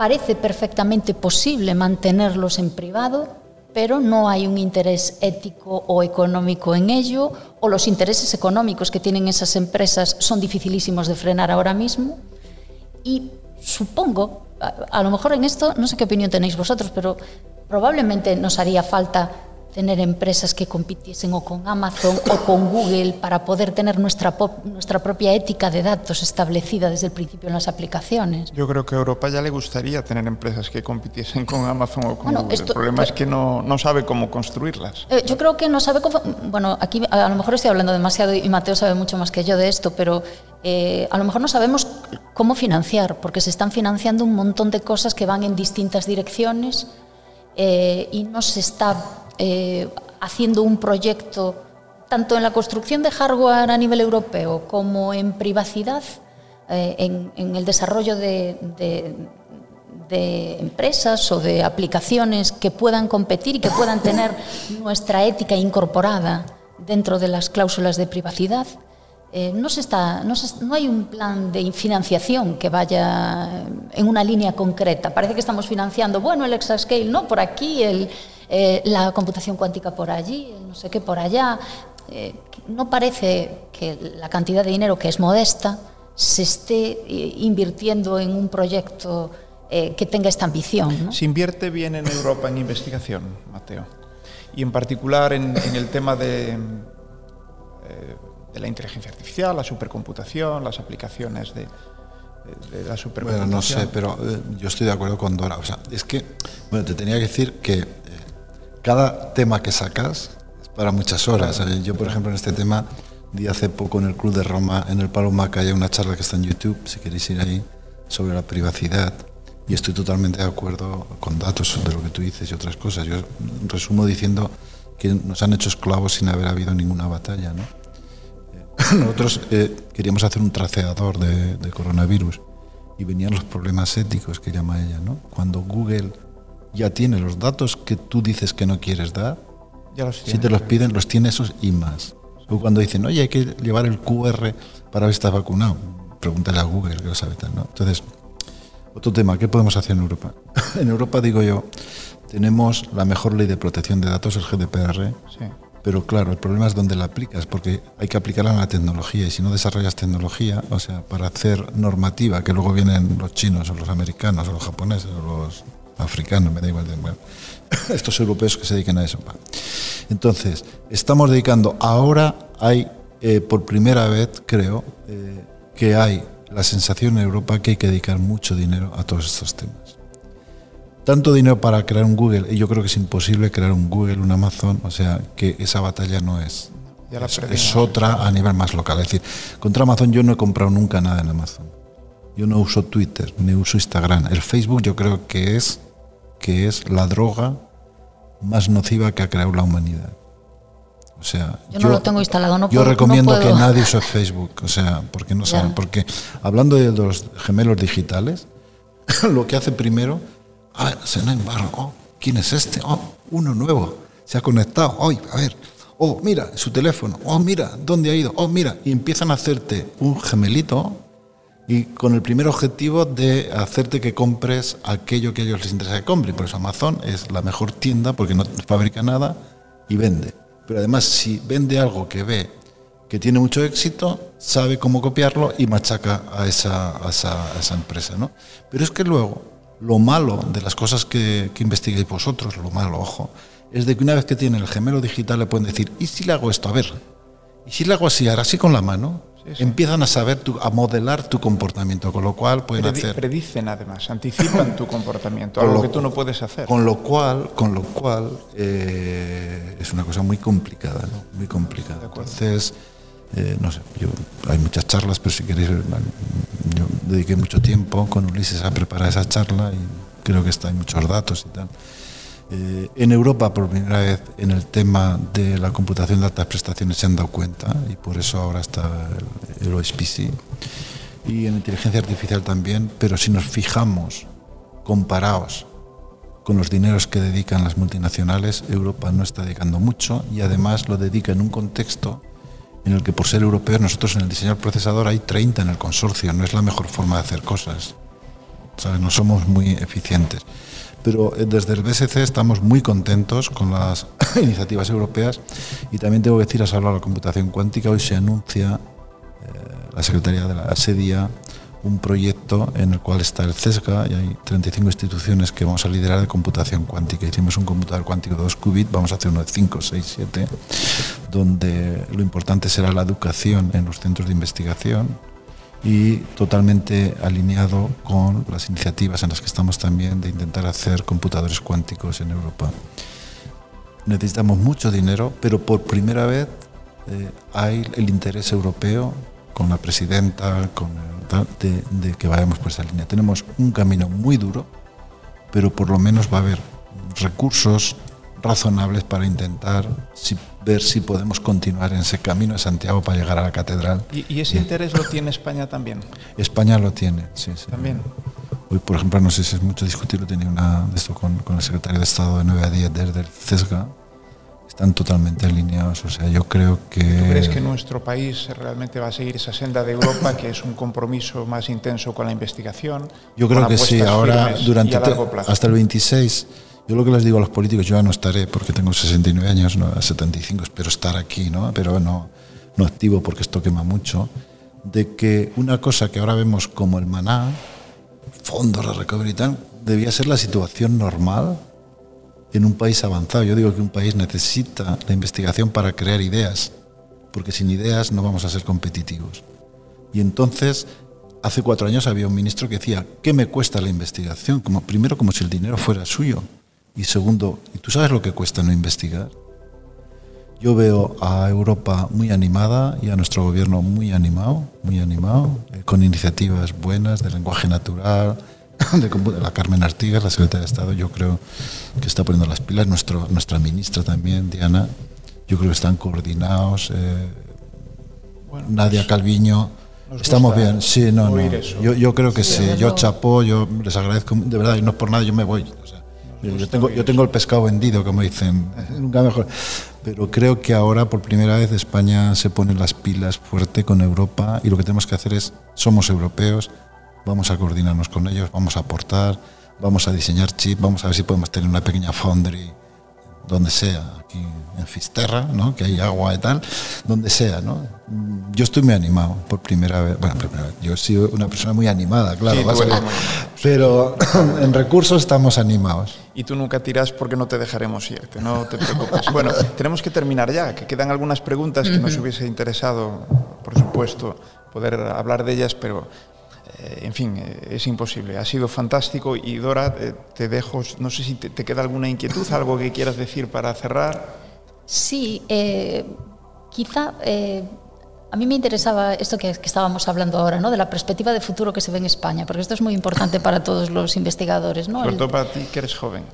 Parece perfectamente posible mantenerlos en privado, pero no hay un interés ético o económico en ello, o los intereses económicos que tienen esas empresas son dificilísimos de frenar ahora mismo. Y supongo, a, lo mejor en esto, no sé qué opinión tenéis vosotros, pero probablemente nos haría falta tener empresas que compitiesen o con Amazon o con Google para poder tener nuestra, nuestra propia ética de datos establecida desde el principio en las aplicaciones. Yo creo que a Europa ya le gustaría tener empresas que compitiesen con Amazon o con Google. el problema es que no, no, sabe cómo construirlas. Eh, yo creo que no sabe cómo... Bueno, aquí a, lo mejor estoy hablando demasiado y Mateo sabe mucho más que yo de esto, pero eh, a lo mejor no sabemos cómo financiar, porque se están financiando un montón de cosas que van en distintas direcciones eh, y no se está eh, haciendo un proyecto tanto en la construcción de hardware a nivel europeo como en privacidad, eh, en, el desarrollo de, empresas o de aplicaciones que puedan competir y que puedan tener nuestra ética incorporada dentro de las cláusulas de privacidad. Eh, no, se está, no, no, hay un plan de financiación que vaya en una línea concreta. Parece que estamos financiando, bueno, el exascale, no, por aquí, el, eh, la computación cuántica por allí, no sé qué por allá. Eh, no parece que la cantidad de dinero, que es modesta, se esté eh, invirtiendo en un proyecto que tenga esta ambición. Se invierte bien en Europa en investigación, Mateo, y en particular en, el tema de, de la inteligencia artificial, la supercomputación, las aplicaciones de, de la. Bueno, no sé, pero yo estoy de acuerdo con Dora. O sea, es que, bueno, te tenía que decir que cada tema que sacas es para muchas horas. Yo, por ejemplo, en este tema di hace poco en el Club de Roma, en el Palo Maca, hay una charla que está en YouTube, si queréis ir ahí, sobre la privacidad. Y estoy totalmente de acuerdo con datos de lo que tú dices y otras cosas. Yo resumo diciendo que nos han hecho esclavos sin haber habido ninguna batalla. ¿no? Nosotros eh, queríamos hacer un traceador de, de, coronavirus y venían los problemas éticos que llama ella. ¿no? Cuando Google ya tiene los datos que tú dices que no quieres dar. si te los piden, los tiene esos y más. O cuando dicen, oye, hay que llevar el QR para ver si estás vacunado, pregúntale a Google que lo sabe tal, ¿no? Entonces, otro tema, ¿qué podemos hacer en Europa? en Europa, digo yo, tenemos la mejor ley de protección de datos, el GDPR. Pero claro, el problema es dónde la aplicas, porque hay que aplicarla en la tecnología y si no desarrollas tecnología, o sea, para hacer normativa, que luego vienen los chinos o los americanos o los japoneses o los africano, me da igual. Bueno, estos europeos que se dediquen a eso. Entonces, estamos dedicando, ahora hay, eh, por primera vez, creo, eh, que hay la sensación en Europa que hay que dedicar mucho dinero a todos estos temas. Tanto dinero para crear un Google, y yo creo que es imposible crear un Google, un Amazon, o sea, que esa batalla no es. Es, es, otra a nivel más local. Es decir, contra Amazon yo no he comprado nunca nada en Amazon. Yo no uso Twitter, ni uso Instagram. El Facebook yo creo que es que es la droga más nociva que ha creado la humanidad. O sea, yo, no lo tengo instalado, no Yo recomiendo que nadie use Facebook, o sea, porque no saben, porque hablando de los gemelos digitales, lo que hace primero, ah, se barro, oh, ¿quién es este? Oh, uno nuevo, se ha conectado, oh, a ver, oh, mira, su teléfono, oh, mira, ¿dónde ha ido? Oh, mira, y empiezan a hacerte un gemelito y con el primer objetivo de hacerte que compres aquello que a ellos les interesa que compren. Por eso Amazon es la mejor tienda porque no fabrica nada y vende. Pero además si vende algo que ve que tiene mucho éxito, sabe cómo copiarlo y machaca a esa, a esa, empresa. ¿no? Pero es que luego lo malo de las cosas que, que investiguéis vosotros, lo malo, ojo, es de que una vez que tiene el gemelo digital le pueden decir, ¿y si le hago esto? A ver, ¿y si le hago así, ahora así con la mano? Empiezan a saber, tu, a modelar tu comportamiento, con lo cual pueden hacer... Predicen además, anticipan tu comportamiento, algo que tú no puedes hacer. Con lo cual, con lo cual eh, es una cosa muy complicada, ¿no? Muy complicada. Entonces, eh, no sé, yo, hay muchas charlas, pero si queréis, yo dediqué mucho tiempo con Ulises a preparar esa charla y creo que está, hay muchos datos y tal. Eh, en Europa, por primera vez, en el tema de la computación de altas prestaciones se han dado cuenta y por eso ahora está el, el OSPC. Y en inteligencia artificial también, pero si nos fijamos, comparados con los dineros que dedican las multinacionales, Europa no está dedicando mucho y además lo dedica en un contexto en el que por ser europeos nosotros en el diseño del procesador hay 30 en el consorcio, no es la mejor forma de hacer cosas. No somos muy eficientes pero eh, desde el BSC estamos muy contentos con las iniciativas europeas y también tengo que decir, a hablar de la computación cuántica, hoy se anuncia eh, la Secretaría de la SEDIA un proyecto en el cual está el CESGA y hay 35 instituciones que vamos a liderar de computación cuántica. Hicimos un computador cuántico de 2 qubits, vamos a hacer uno de 5, 6, 7, donde lo importante será la educación en los centros de investigación y totalmente alineado con las iniciativas en las que estamos también de intentar hacer computadores cuánticos en Europa. Necesitamos mucho dinero, pero por primera vez eh, hay el interés europeo con la presidenta, con de, de, que vayamos por esa línea. Tenemos un camino muy duro, pero por lo menos va a haber recursos razonables para intentar ver si podemos continuar en ese camino de Santiago para llegar a la catedral. ¿Y, ese interés lo tiene España también? España lo tiene, sí. sí. También. Hoy, por ejemplo, no sé si es mucho discutirlo, tenía una de esto con, con el secretario de Estado de 9 a 10 desde el CESGA, están totalmente alineados. O sea, yo creo que... ¿Tú crees que nuestro país realmente va a seguir esa senda de Europa, que es un compromiso más intenso con la investigación? Yo creo que sí. Ahora, durante hasta el 26 yo lo que les digo a los políticos, yo ya no estaré porque tengo 69 años, no 75, espero estar aquí, ¿no? pero no, no activo porque esto quema mucho, de que una cosa que ahora vemos como el maná, fondos de recovery y tal, debía ser la situación normal en un país avanzado. Yo digo que un país necesita la investigación para crear ideas, porque sin ideas no vamos a ser competitivos. Y entonces, hace cuatro años había un ministro que decía, ¿qué me cuesta la investigación? Como, primero, como si el dinero fuera suyo. Y segundo, ¿y tú sabes lo que cuesta no investigar? Yo veo a Europa muy animada y a nuestro gobierno muy animado, muy animado, eh, con iniciativas buenas de lenguaje natural, de la Carmen Artigas, la secretaria de Estado, yo creo que está poniendo las pilas, Nuestro, nuestra ministra también, Diana, yo creo que están coordinados. Eh, Nadia Calviño, estamos bien, sí, no, no. Yo, yo, creo que sí, yo chapo, yo les agradezco, de verdad, y no por nada, yo me voy. O sea, yo tengo, yo tengo el pescado vendido, como dicen, nunca mejor. Pero creo que ahora, por primera vez, España se pone las pilas fuerte con Europa y lo que tenemos que hacer es, somos europeos, vamos a coordinarnos con ellos, vamos a aportar, vamos a diseñar chips, vamos a ver si podemos tener una pequeña foundry donde sea, aquí en Fisterra, ¿no? que hay agua y tal, donde sea. ¿no? Yo estoy muy animado por primera vez. Bueno, primera vez. yo he sido una persona muy animada, claro, pero en recursos estamos animados. Y tú nunca tiras porque no te dejaremos irte, no te preocupes. bueno, tenemos que terminar ya, que quedan algunas preguntas que nos hubiese interesado, por supuesto, poder hablar de ellas, pero eh, en fin, eh, es imposible. Ha sido fantástico y Dora, eh, te dejo, no sé si te, te, queda alguna inquietud, algo que quieras decir para cerrar. Sí, eh, quizá eh, a mí me interesaba esto que, que, estábamos hablando ahora, ¿no? de la perspectiva de futuro que se ve en España, porque esto es muy importante para todos los investigadores. ¿no? Sobre todo para ti que eres joven.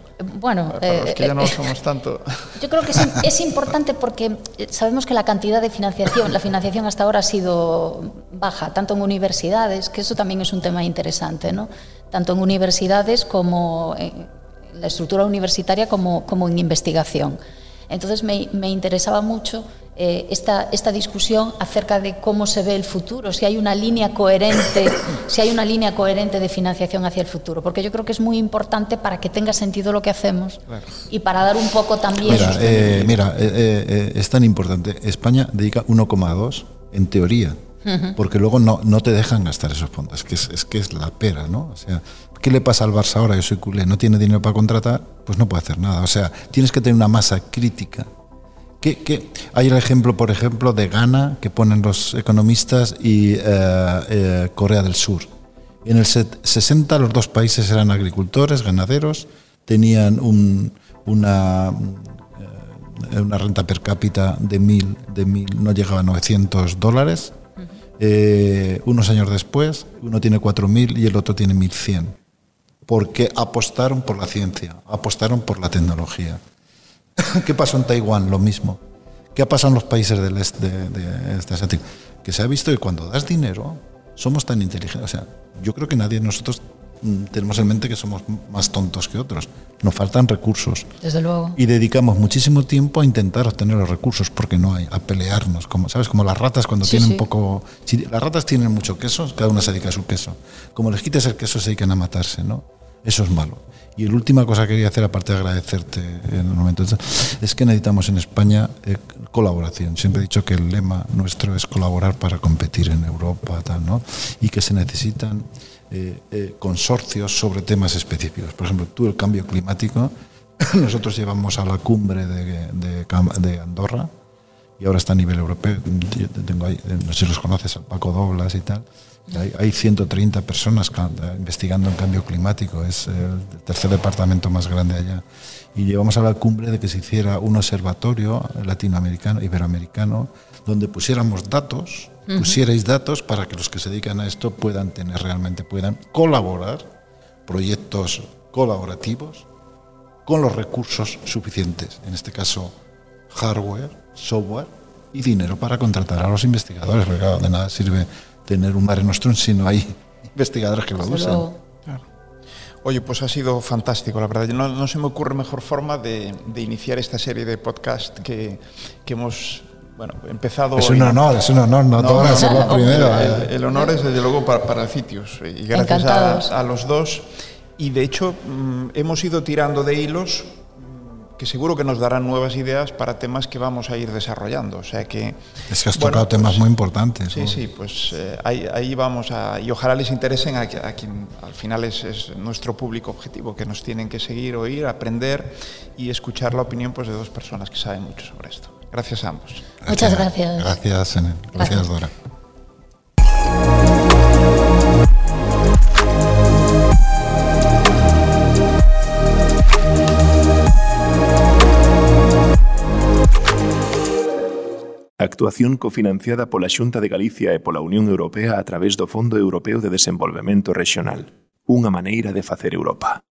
Bueno, para, para los que ya no somos tanto. Yo creo que es, es, importante porque sabemos que la cantidad de financiación, la financiación hasta ahora ha sido baja, tanto en universidades, que eso también es un tema interesante, ¿no? tanto en universidades como en la estructura universitaria como, como en investigación. Entonces me, me interesaba mucho eh, esta, esta discusión acerca de cómo se ve el futuro, si hay una línea coherente, si hay una línea coherente de financiación hacia el futuro, porque yo creo que es muy importante para que tenga sentido lo que hacemos claro. y para dar un poco también. Mira, eh, mira eh, eh, es tan importante. España dedica 1,2 en teoría porque luego no, no te dejan gastar esos fondos. Es que es, es que es la pera, ¿no? O sea, ¿qué le pasa al Barça ahora? Yo soy culé, no tiene dinero para contratar, pues no puede hacer nada. O sea, tienes que tener una masa crítica ¿Qué, qué? Hay el ejemplo, por ejemplo, de Ghana, que ponen los economistas, y eh, eh, Corea del Sur. En el 60 los dos países eran agricultores, ganaderos, tenían un, una, eh, una renta per cápita de mil, de mil, no llegaba a 900 dólares. Eh, unos años después, uno tiene 4.000 y el otro tiene 1.100. Porque apostaron por la ciencia, apostaron por la tecnología. ¿Qué pasó en Taiwán? Lo mismo. ¿Qué ha pasado en los países del este, asiático? Que se ha visto que cuando das dinero, somos tan inteligentes. O sea, yo creo que nadie de nosotros tenemos en mente que somos más tontos que otros. Nos faltan recursos. Desde luego. Y dedicamos muchísimo tiempo a intentar obtener los recursos, porque no hay, a pelearnos. Como, ¿Sabes? Como las ratas cuando Sí, tienen sí. poco... Si las ratas tienen mucho queso, cada una se dedica a su queso. Como les quites el queso, se dedican a matarse, ¿no? Eso es malo. Y la última cosa que quería hacer, aparte de agradecerte en el momento, es que necesitamos en España eh, colaboración. Siempre he dicho que el lema nuestro es colaborar para competir en Europa, tal, ¿no? Y que se necesitan eh, eh, consorcios sobre temas específicos. Por ejemplo, tú el cambio climático, nosotros llevamos a la cumbre de, Andorra y ahora está a nivel europeo. Yo tengo ahí, no sé si los conoces, al Paco Doblas y tal. Hay, hay 130 personas investigando en cambio climático, es el tercer departamento más grande allá. Y llevamos a la cumbre de que se hiciera un observatorio latinoamericano, iberoamericano, donde pusiéramos datos, pusierais datos para que los que se dedican a esto puedan tener realmente, puedan colaborar, proyectos colaborativos con los recursos suficientes, en este caso hardware, software y dinero para contratar a los investigadores, porque claro, de nada sirve tener un Mare Nostrum si no hay investigadores que lo luego. Claro. Oye, pues ha sido fantástico, la verdad. No, no se me ocurre mejor forma de, de iniciar esta serie de podcast que, que hemos bueno, empezado. Es un hoy. honor, es un honor, no, No, todas no, ser los no, primeros. El, eh. el honor es desde luego para, para Citius y gracias a, a los dos. Y de hecho mm, hemos ido tirando de hilos que seguro que nos darán nuevas ideas para temas que vamos a ir desarrollando. O sea que Es que has bueno, tocado temas pues, muy importantes. Sí, ¿no? sí, pues eh, ahí, ahí vamos a... Y ojalá les interesen a, qui- a quien al final es, es nuestro público objetivo, que nos tienen que seguir, oír, aprender y escuchar la opinión pues, de dos personas que saben mucho sobre esto. Gracias a ambos. Muchas gracias. Gracias, Enel. Gracias, Gracias. Dora. actuación cofinanciada pola Xunta de Galicia e pola Unión Europea a través do Fondo Europeo de Desenvolvemento Rexional. Unha maneira de facer Europa.